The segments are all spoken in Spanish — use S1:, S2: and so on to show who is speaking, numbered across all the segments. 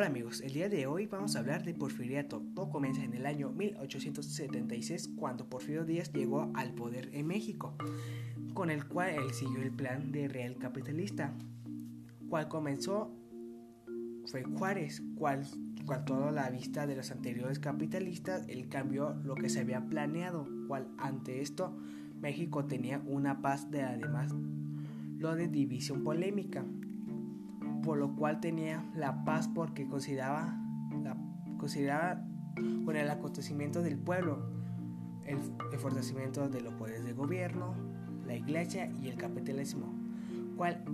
S1: Hola amigos, el día de hoy vamos a hablar de Porfiriato. Todo comienza en el año 1876 cuando Porfirio Díaz llegó al poder en México, con el cual él siguió el plan de real capitalista, cual comenzó fue Juárez, cual, cual toda la vista de los anteriores capitalistas, él cambió lo que se había planeado, cual ante esto México tenía una paz de además lo de división polémica por lo cual tenía la paz porque consideraba, la, consideraba con el acontecimiento del pueblo, el, fortalecimiento de los poderes de gobierno, la iglesia y el capitalismo, cual,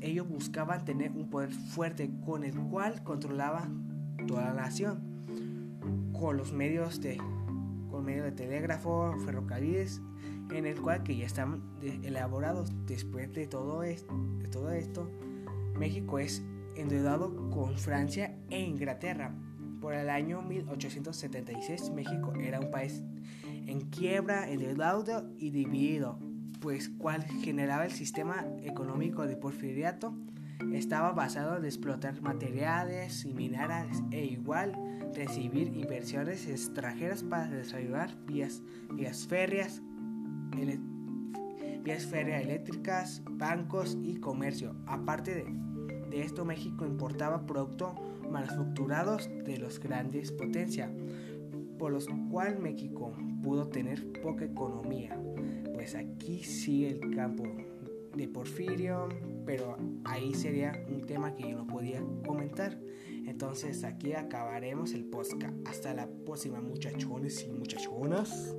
S1: ellos buscaban tener un poder fuerte con el cual controlaba toda la nación, con los medios de con medio de telégrafo, ferrocarriles, en el cual que ya están elaborados después de todo esto, de todo esto México es endeudado con Francia e Inglaterra. Por el año 1876 México era un país en quiebra, endeudado y dividido, pues cual generaba el sistema económico de porfiriato estaba basado en explotar materiales y minerales e igual recibir inversiones extranjeras para desarrollar vías, vías férreas, vías férreas eléctricas, bancos y comercio, aparte de de esto México importaba productos manufacturados de los grandes potencias, por los cuales México pudo tener poca economía. Pues aquí sí el campo de Porfirio, pero ahí sería un tema que yo no podía comentar. Entonces aquí acabaremos el podcast. Hasta la próxima muchachones y muchachonas.